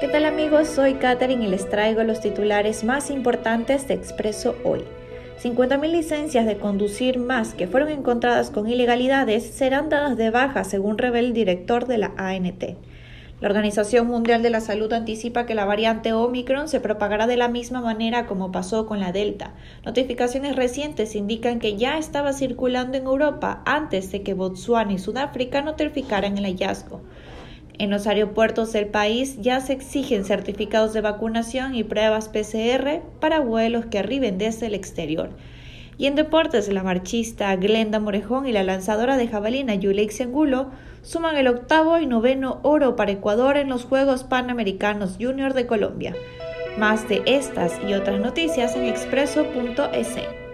¿Qué tal amigos? Soy Katherine y les traigo los titulares más importantes de Expreso hoy. 50.000 licencias de conducir más que fueron encontradas con ilegalidades serán dadas de baja, según revela el director de la ANT. La Organización Mundial de la Salud anticipa que la variante Omicron se propagará de la misma manera como pasó con la Delta. Notificaciones recientes indican que ya estaba circulando en Europa antes de que Botsuana y Sudáfrica notificaran el hallazgo. En los aeropuertos del país ya se exigen certificados de vacunación y pruebas PCR para vuelos que arriben desde el exterior. Y en deportes, la marchista Glenda Morejón y la lanzadora de jabalina Yuleix Angulo suman el octavo y noveno oro para Ecuador en los Juegos Panamericanos Junior de Colombia. Más de estas y otras noticias en expreso.es.